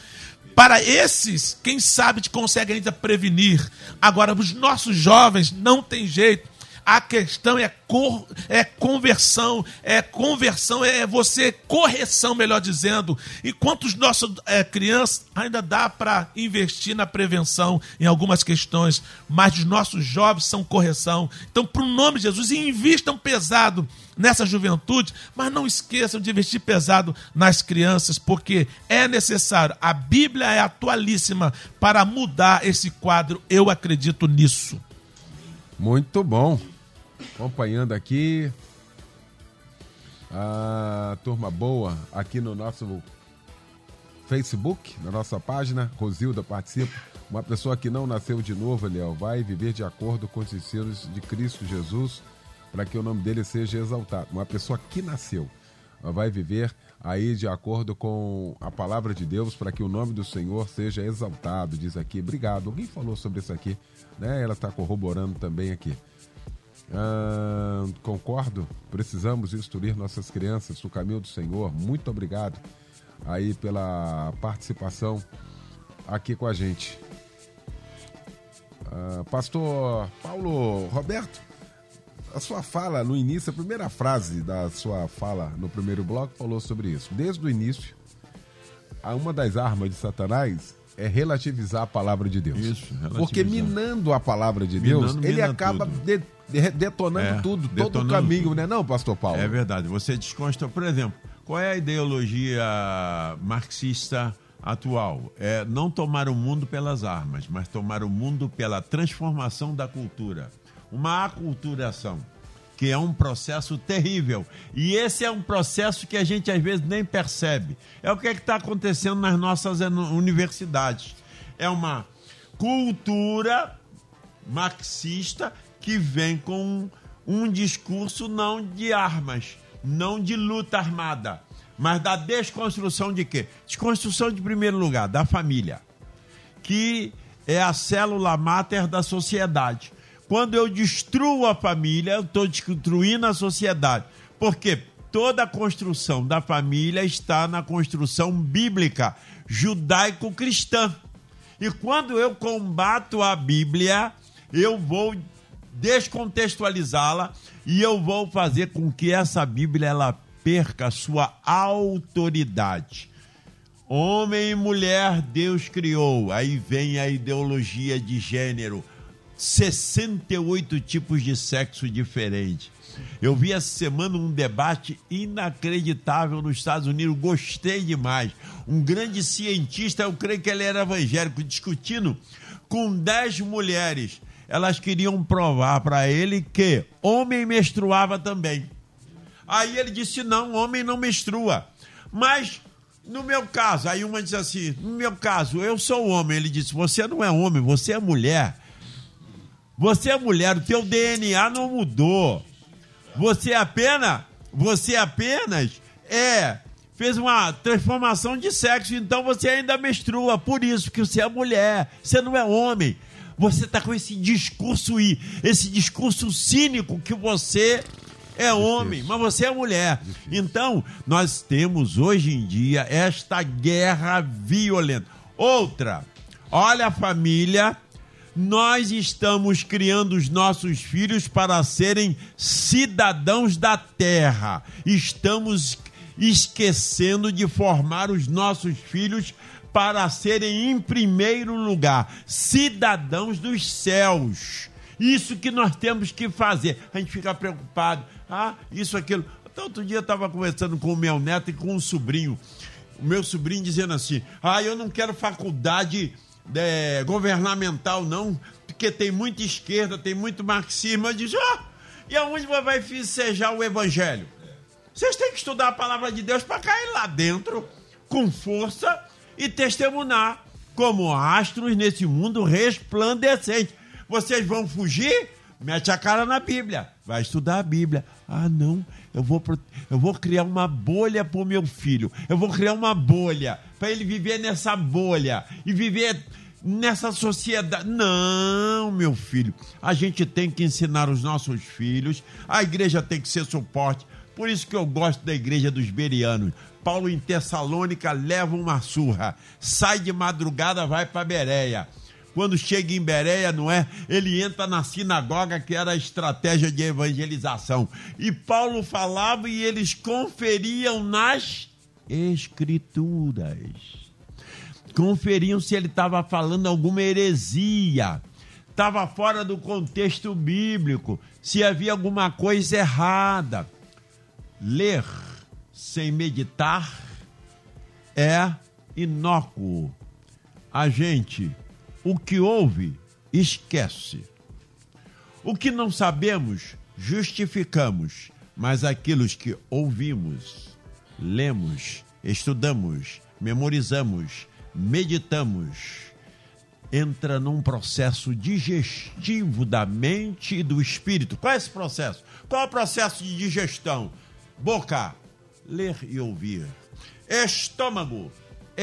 Para esses, quem sabe te consegue ainda prevenir. Agora, os nossos jovens não tem jeito. A questão é, cor, é conversão, é conversão, é você, correção, melhor dizendo. Enquanto os nossos é, crianças ainda dá para investir na prevenção em algumas questões, mas os nossos jovens são correção. Então, para o nome de Jesus, invistam pesado nessa juventude, mas não esqueçam de investir pesado nas crianças, porque é necessário. A Bíblia é atualíssima para mudar esse quadro. Eu acredito nisso. Muito bom acompanhando aqui. A turma boa aqui no nosso Facebook, na nossa página. Rosilda participa. Uma pessoa que não nasceu de novo, Léo, vai viver de acordo com os ensinos de Cristo Jesus, para que o nome dele seja exaltado. Uma pessoa que nasceu vai viver aí de acordo com a palavra de Deus para que o nome do Senhor seja exaltado. Diz aqui, obrigado. Alguém falou sobre isso aqui, né? Ela está corroborando também aqui. Ah, concordo, precisamos instruir nossas crianças no caminho do Senhor. Muito obrigado aí pela participação aqui com a gente. Ah, Pastor Paulo Roberto, a sua fala no início, a primeira frase da sua fala no primeiro bloco falou sobre isso. Desde o início, uma das armas de Satanás é relativizar a palavra de Deus. Isso, Porque minando a palavra de Deus, Minando, ele acaba de- de- detonando É, tudo, todo o detonando caminho, tudo. né? Não, pastor Paulo? É verdade. Você desconstrói. Por exemplo, qual é a ideologia marxista atual? É não tomar o mundo pelas armas, mas tomar o mundo pela transformação da cultura. Uma aculturação, que é um processo terrível. E esse é um processo que a gente às vezes nem percebe. É o que é está acontecendo nas nossas universidades. É uma cultura marxista que vem com um discurso não de armas, não de luta armada, mas da desconstrução de quê? Desconstrução de primeiro lugar da família, que é a célula máter da sociedade. Quando eu destruo a família, eu estou destruindo a sociedade. Porque toda a construção da família está na construção bíblica, judaico-cristã. E quando eu combato a Bíblia, eu vou descontextualizá-la e eu vou fazer com que essa Bíblia ela perca a sua autoridade. Homem e mulher Deus criou. Aí vem a ideologia de gênero. 68 tipos de sexo diferente. Eu vi essa semana um debate inacreditável nos Estados Unidos, gostei demais. Um grande cientista, eu creio que ele era evangélico, discutindo com 10 mulheres. Elas queriam provar para ele que homem menstruava também. Aí ele disse: não, homem não menstrua. Mas no meu caso, aí uma disse assim: no meu caso, eu sou homem. Ele disse: você não é homem, você é mulher. Você é mulher, o teu DNA não mudou. Você apenas, você apenas é fez uma transformação de sexo, então você ainda menstrua, por isso que você é mulher, você não é homem. Você está com esse discurso aí, esse discurso cínico que você é homem, mas você é mulher. Então, nós temos hoje em dia esta guerra violenta. Outra, olha a família nós estamos criando os nossos filhos para serem cidadãos da terra. Estamos esquecendo de formar os nossos filhos para serem, em primeiro lugar, cidadãos dos céus. Isso que nós temos que fazer. A gente fica preocupado. Ah, isso, aquilo. Até outro dia eu estava conversando com o meu neto e com um sobrinho. O meu sobrinho dizendo assim: Ah, eu não quero faculdade é, governamental, não, porque tem muita esquerda, tem muito marxismo. Eu disse: Ah, e aonde vai festejar o evangelho? Vocês têm que estudar a palavra de Deus para cair lá dentro com força e testemunhar como astros nesse mundo resplandecente. Vocês vão fugir? Mete a cara na Bíblia. Vai estudar a Bíblia. Ah, não, eu vou, eu vou criar uma bolha para o meu filho. Eu vou criar uma bolha para ele viver nessa bolha e viver nessa sociedade. Não, meu filho. A gente tem que ensinar os nossos filhos. A igreja tem que ser suporte. Por isso que eu gosto da igreja dos berianos. Paulo em Tessalônica leva uma surra. Sai de madrugada, vai para Bereia. Quando chega em Bereia, não é? Ele entra na sinagoga, que era a estratégia de evangelização. E Paulo falava e eles conferiam nas escrituras. Conferiam se ele estava falando alguma heresia, estava fora do contexto bíblico, se havia alguma coisa errada. Ler sem meditar é inócuo. A gente, o que ouve, esquece. O que não sabemos, justificamos, mas aquilo que ouvimos, lemos, estudamos, memorizamos, meditamos, entra num processo digestivo da mente e do espírito. Qual é esse processo? Qual é o processo de digestão? Boca, ler e ouvir. Estômago,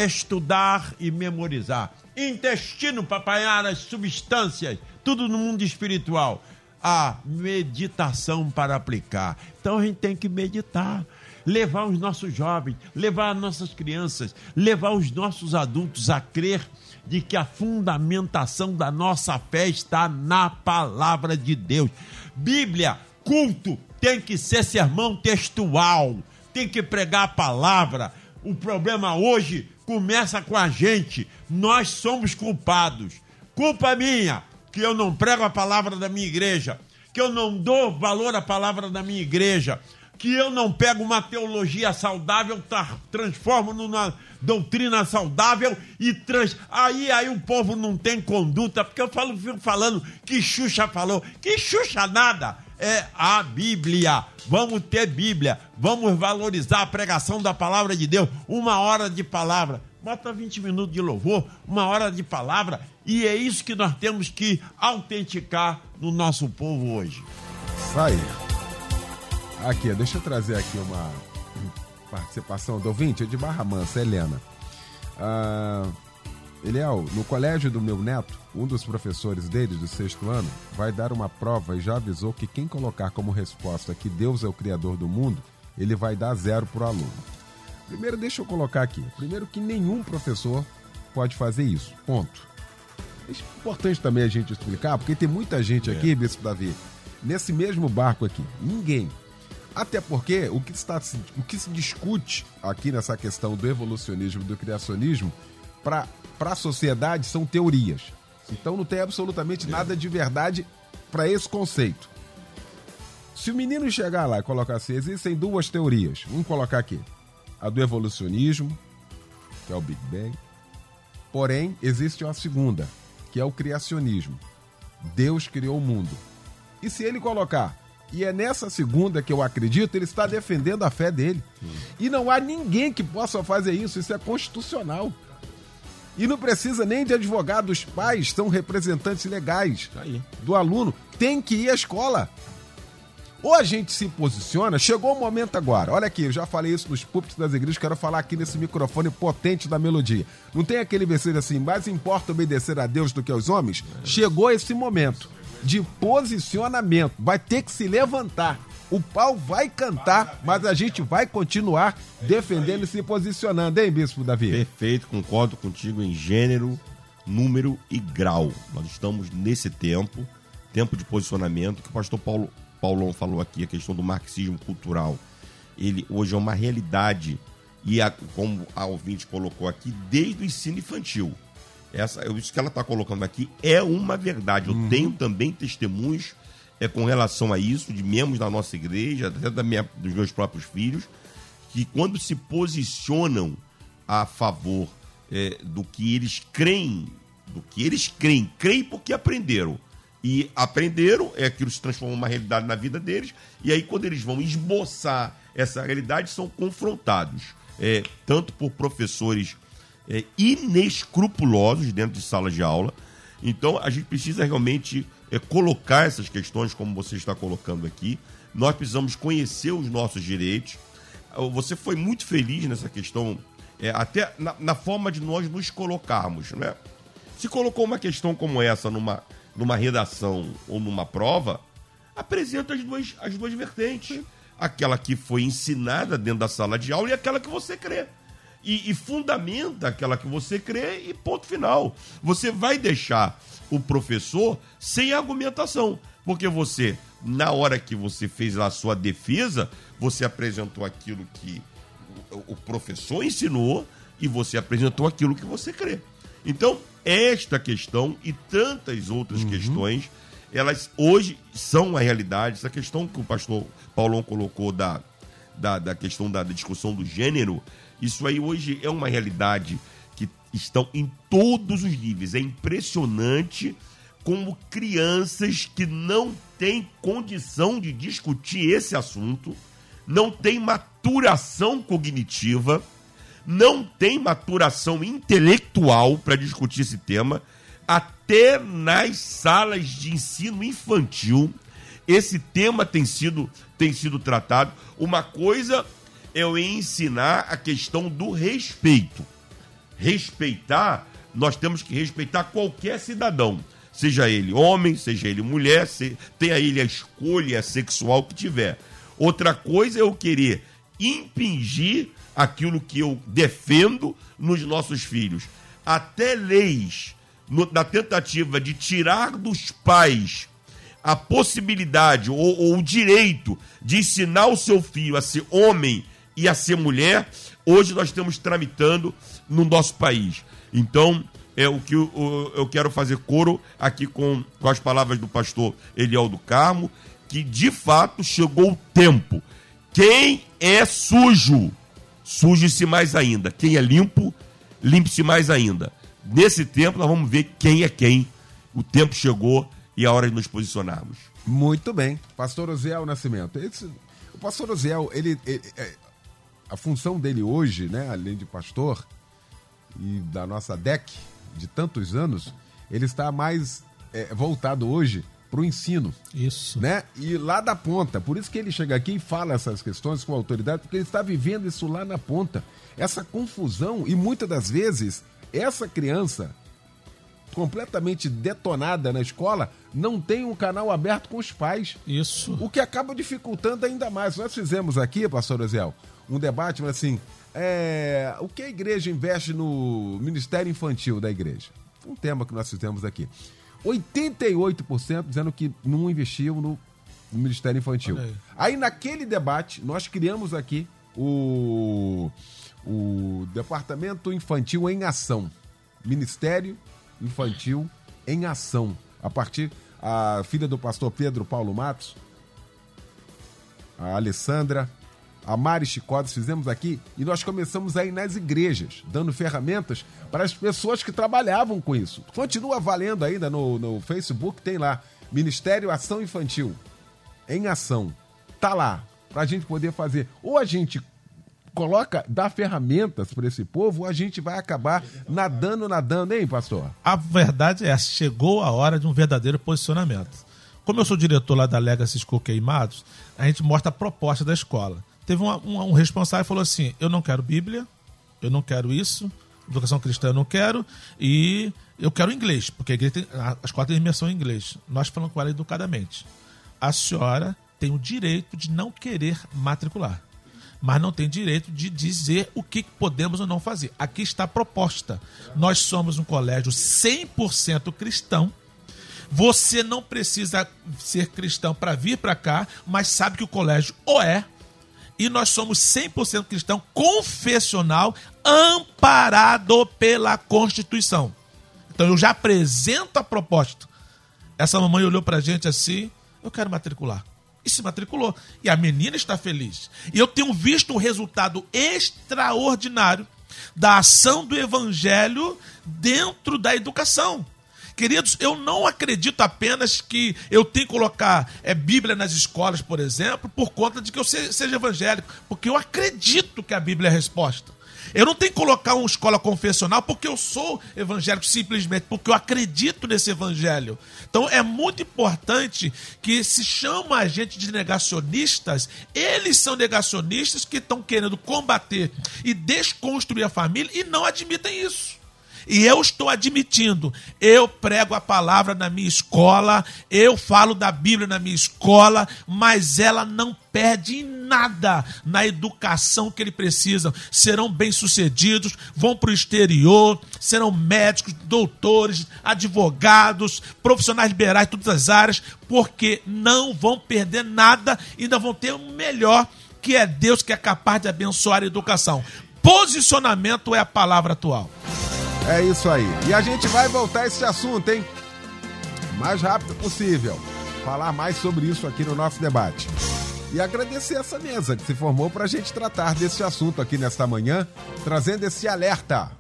estudar e memorizar. Intestino, para apanhar as substâncias, tudo no mundo espiritual. A meditação para aplicar. Então a gente tem que meditar levar os nossos jovens, levar as nossas crianças, levar os nossos adultos a crer de que a fundamentação da nossa fé está na palavra de Deus. Bíblia, culto, tem que ser sermão textual, tem que pregar a palavra. O problema hoje começa com a gente. Nós somos culpados. Culpa minha que eu não prego a palavra da minha igreja, que eu não dou valor à palavra da minha igreja, que eu não pego uma teologia saudável, transformo numa doutrina saudável e trans... aí aí o povo não tem conduta, porque eu falo, fico falando que Xuxa falou, que Xuxa nada, é a Bíblia. Vamos ter Bíblia, vamos valorizar a pregação da palavra de Deus, uma hora de palavra. Bota 20 minutos de louvor, uma hora de palavra, e é isso que nós temos que autenticar no nosso povo hoje. Sai. Aqui, deixa eu trazer aqui uma participação do ouvinte de Barra Mansa, Helena. Ah, Eliel, no colégio do meu neto, um dos professores dele, do sexto ano, vai dar uma prova e já avisou que quem colocar como resposta que Deus é o Criador do mundo, ele vai dar zero para o aluno. Primeiro, deixa eu colocar aqui. Primeiro, que nenhum professor pode fazer isso. Ponto. É importante também a gente explicar, porque tem muita gente aqui, é. Bispo Davi, nesse mesmo barco aqui. Ninguém até porque o que, está, o que se discute aqui nessa questão do evolucionismo e do criacionismo, para a sociedade, são teorias. Então não tem absolutamente nada de verdade para esse conceito. Se o menino chegar lá e colocar assim, existem duas teorias. Vamos colocar aqui. A do evolucionismo, que é o Big Bang. Porém, existe uma segunda, que é o criacionismo. Deus criou o mundo. E se ele colocar e é nessa segunda que eu acredito, ele está defendendo a fé dele. E não há ninguém que possa fazer isso, isso é constitucional. E não precisa nem de advogado, os pais são representantes legais do aluno, tem que ir à escola. Ou a gente se posiciona, chegou o momento agora. Olha aqui, eu já falei isso nos púlpitos das igrejas, quero falar aqui nesse microfone potente da melodia. Não tem aquele versículo assim, mais importa obedecer a Deus do que aos homens? É. Chegou esse momento de posicionamento. Vai ter que se levantar. O pau vai cantar, mas a gente vai continuar defendendo e se posicionando, hein, Bispo Davi? Perfeito, concordo contigo em gênero, número e grau. Nós estamos nesse tempo, tempo de posicionamento, que o pastor Paulo, Paulão falou aqui, a questão do marxismo cultural. Ele hoje é uma realidade, e a, como a ouvinte colocou aqui, desde o ensino infantil. Essa, isso que ela está colocando aqui é uma verdade. Eu uhum. tenho também testemunhos é, com relação a isso, de membros da nossa igreja, até da minha, dos meus próprios filhos, que quando se posicionam a favor é, do que eles creem, do que eles creem, creem porque aprenderam. E aprenderam, é aquilo se transforma uma realidade na vida deles, e aí quando eles vão esboçar essa realidade, são confrontados, é, tanto por professores é, inescrupulosos dentro de sala de aula. Então a gente precisa realmente é, colocar essas questões, como você está colocando aqui. Nós precisamos conhecer os nossos direitos. Você foi muito feliz nessa questão, é, até na, na, forma de nós nos colocarmos. Né? Se colocou uma questão como essa numa, numa redação ou numa prova, apresenta as duas, as duas vertentes. Aquela que foi ensinada dentro da sala de aula e aquela que você crê e, e fundamenta aquela que você crê e ponto final. Você vai deixar o professor sem argumentação, porque você, na hora que você fez a sua defesa, você apresentou aquilo que o professor ensinou e você apresentou aquilo que você crê. Então, esta questão e tantas outras uhum. questões, elas hoje são a realidade. Essa questão que o pastor Paulão colocou da, da, da questão da discussão do gênero, isso aí hoje é uma realidade que estão em todos os níveis. É impressionante como crianças que não têm condição de discutir esse assunto, não têm maturação cognitiva, não têm maturação intelectual para discutir esse tema, até nas salas de ensino infantil esse tema tem sido tem sido tratado. Uma coisa eu ensinar a questão do respeito. Respeitar, nós temos que respeitar qualquer cidadão, seja ele homem, seja ele mulher, se, tenha ele a escolha sexual que tiver. Outra coisa é eu querer impingir aquilo que eu defendo nos nossos filhos. Até leis, no, na tentativa de tirar dos pais a possibilidade ou, ou, o direito de ensinar o seu filho a ser homem e a ser mulher, hoje nós estamos tramitando no nosso país. Então, é o que eu, eu quero fazer coro aqui com, com as palavras do pastor Eliel do Carmo, que de fato chegou o tempo. Quem é sujo, suje-se mais ainda. Quem é limpo, limpe-se mais ainda. Nesse tempo, nós vamos ver quem é quem. O tempo chegou e é a hora de nos posicionarmos. Muito bem. Pastor Oziel Nascimento. Esse, o pastor Oziel, ele, ele, é, a função dele hoje, né, além de pastor e da nossa DEC de tantos anos, ele está mais é, voltado hoje para o ensino. Isso. Né? E lá da ponta. Por isso que ele chega aqui e fala essas questões com autoridade, porque ele está vivendo isso lá na ponta. Essa confusão, e muitas das vezes, essa criança completamente detonada na escola não tem um canal aberto com os pais. Isso. O que acaba dificultando ainda mais. Nós fizemos aqui, pastor Ezel, um debate assim, é, o que a igreja investe no Ministério Infantil da igreja? Um tema que nós fizemos aqui. 88% dizendo que não investiam no Ministério Infantil. Aí. aí. naquele debate, nós criamos aqui o, o Departamento Infantil em Ação. Ministério Infantil em Ação. A partir, a filha do pastor Pedro Paulo Matos, a Alessandra, a Mari Chicotes fizemos aqui e nós começamos a ir nas igrejas, dando ferramentas para as pessoas que trabalhavam com isso. Continua valendo ainda no, no Facebook, tem lá, Ministério Ação Infantil, em ação. Tá lá, para a gente poder fazer. Ou a gente coloca, dá ferramentas para esse povo, a gente vai acabar nadando, nadando, hein, pastor? A verdade é, chegou a hora de um verdadeiro posicionamento. Como eu sou diretor lá da Legacy School Queimados, a gente mostra a proposta da escola teve um, um, responsável que falou assim: eu não quero Bíblia, eu não quero isso, educação cristã eu não quero, e eu quero inglês, porque a, igreja tem, a escola tem imersão em inglês. Nós falamos com ela educadamente. A senhora tem o direito de não querer matricular, mas não tem direito de dizer o que podemos ou não fazer. Aqui está a proposta. Nós somos um colégio 100% cristão. Você não precisa ser cristão para vir para cá, mas sabe que o colégio ou é e nós somos 100% cristão confessional, amparado pela Constituição. Então eu já apresento a proposta. Essa mamãe olhou para a gente assim: eu quero matricular. E se matriculou. E a menina está feliz. E eu tenho visto um resultado extraordinário da ação do evangelho dentro da educação. Queridos, eu não acredito apenas que eu tenho que colocar é, Bíblia nas escolas, por exemplo, por conta de que eu seja evangélico, porque eu acredito que a Bíblia é a resposta. Eu não tenho que colocar uma escola confessional porque eu sou evangélico, simplesmente porque eu acredito nesse evangelho. Então é muito importante que se chama a gente de negacionistas, eles são negacionistas que estão querendo combater e desconstruir a família e não admitem isso. E eu estou admitindo, eu prego a palavra na minha escola, eu falo da Bíblia na minha escola, mas ela não perde em nada na educação que eles precisam. Serão bem-sucedidos, vão para o exterior, serão médicos, doutores, advogados, profissionais liberais, todas as áreas, porque não vão perder nada, ainda vão ter o melhor, que é Deus que é capaz de abençoar a educação. Posicionamento é a palavra atual. É isso aí. E a gente vai voltar esse assunto, hein? O mais rápido possível. Falar mais sobre isso aqui no nosso debate. E agradecer essa mesa que se formou para a gente tratar desse assunto aqui nesta manhã, trazendo esse alerta.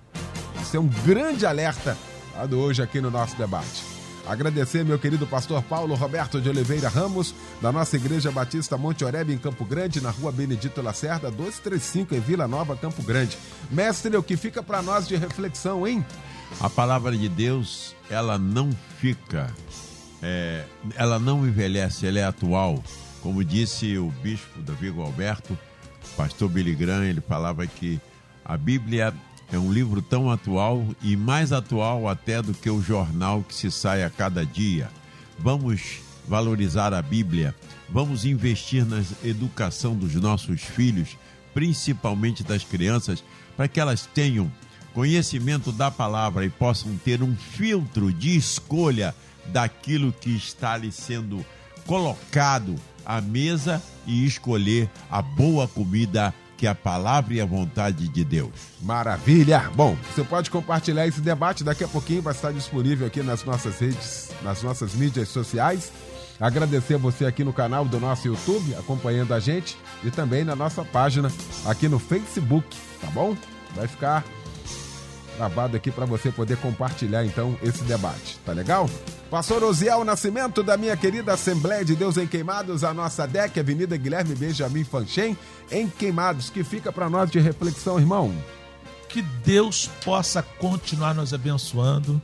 Esse é um grande alerta do hoje aqui no nosso debate. Agradecer meu querido pastor Paulo Roberto de Oliveira Ramos, da nossa Igreja Batista Monte Oreb, em Campo Grande, na rua Benedito Lacerda, 235, em Vila Nova, Campo Grande. Mestre, o que fica para nós de reflexão, hein? A palavra de Deus, ela não fica, é, ela não envelhece, ela é atual. Como disse o bispo Davi Alberto, pastor Billy Graham, ele falava que a Bíblia é um livro tão atual e mais atual até do que o jornal que se sai a cada dia. Vamos valorizar a Bíblia, vamos investir na educação dos nossos filhos, principalmente das crianças, para que elas tenham conhecimento da palavra e possam ter um filtro de escolha daquilo que está lhe sendo colocado à mesa e escolher a boa comida que a palavra e a vontade de Deus. Maravilha! Bom, você pode compartilhar esse debate daqui a pouquinho, vai estar disponível aqui nas nossas redes, nas nossas mídias sociais. Agradecer você aqui no canal do nosso YouTube, acompanhando a gente, e também na nossa página aqui no Facebook, tá bom? Vai ficar gravado aqui para você poder compartilhar então esse debate, tá legal? Pastor Osiel Nascimento, da minha querida Assembleia de Deus em Queimados, a nossa DEC, Avenida Guilherme Benjamin Fanchen, em Queimados, que fica para nós de reflexão, irmão. Que Deus possa continuar nos abençoando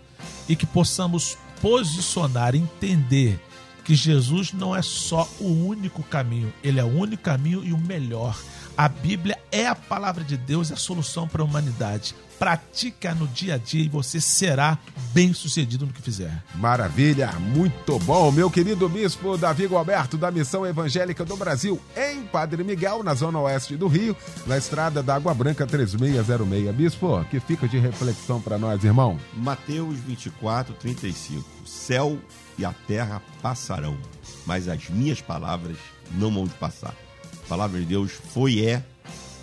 e que possamos posicionar, entender que Jesus não é só o único caminho, ele é o único caminho e o melhor. A Bíblia é a palavra de Deus, é a solução para a humanidade. Pratica no dia a dia e você será bem sucedido no que fizer. Maravilha, muito bom. Meu querido bispo Davi Alberto, da Missão Evangélica do Brasil, em Padre Miguel, na zona oeste do Rio, na estrada da Água Branca 3606. Bispo, que fica de reflexão para nós, irmão? Mateus 24, 35. O céu e a terra passarão, mas as minhas palavras não vão passar. A palavra de Deus foi, é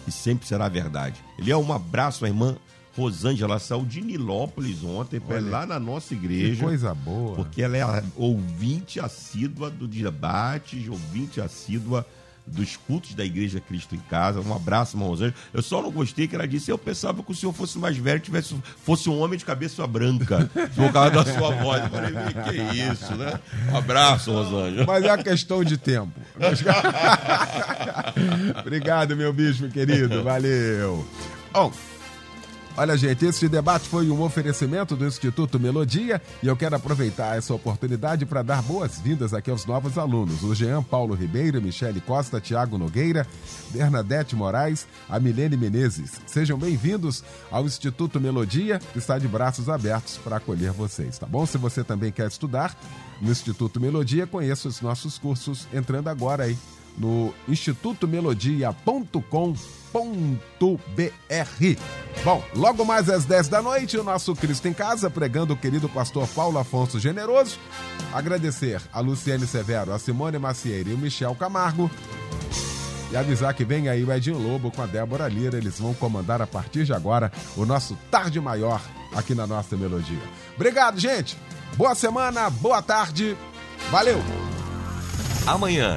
e sempre será verdade. Ele é um abraço à irmã Rosângela saiu de Nilópolis ontem para lá na nossa igreja. Que coisa boa. Porque ela é ouvinte assídua do debate, ouvinte assídua dos cultos da Igreja Cristo em Casa. Um abraço, irmã Rosângela. Eu só não gostei que ela disse: eu pensava que o senhor fosse mais velho, tivesse, fosse um homem de cabeça branca, [laughs] por causa da sua voz. Eu falei: que isso, né? Um abraço, Rosângela. Mas é a questão de tempo. [laughs] Obrigado, meu bispo querido. Valeu. Bom, Olha, gente, esse debate foi um oferecimento do Instituto Melodia e eu quero aproveitar essa oportunidade para dar boas-vindas aqui aos novos alunos: o Jean Paulo Ribeiro, Michele Costa, Tiago Nogueira, Bernadette Moraes, a Milene Menezes. Sejam bem-vindos ao Instituto Melodia, que está de braços abertos para acolher vocês, tá bom? Se você também quer estudar no Instituto Melodia, conheça os nossos cursos entrando agora aí no institutomelodia.com.br Bom, logo mais às 10 da noite, o nosso Cristo em Casa, pregando o querido pastor Paulo Afonso Generoso. Agradecer a Luciane Severo, a Simone Macieira e o Michel Camargo. E avisar que vem aí o Edinho Lobo com a Débora Lira. Eles vão comandar a partir de agora o nosso Tarde Maior aqui na nossa melodia. Obrigado, gente. Boa semana, boa tarde. Valeu. Amanhã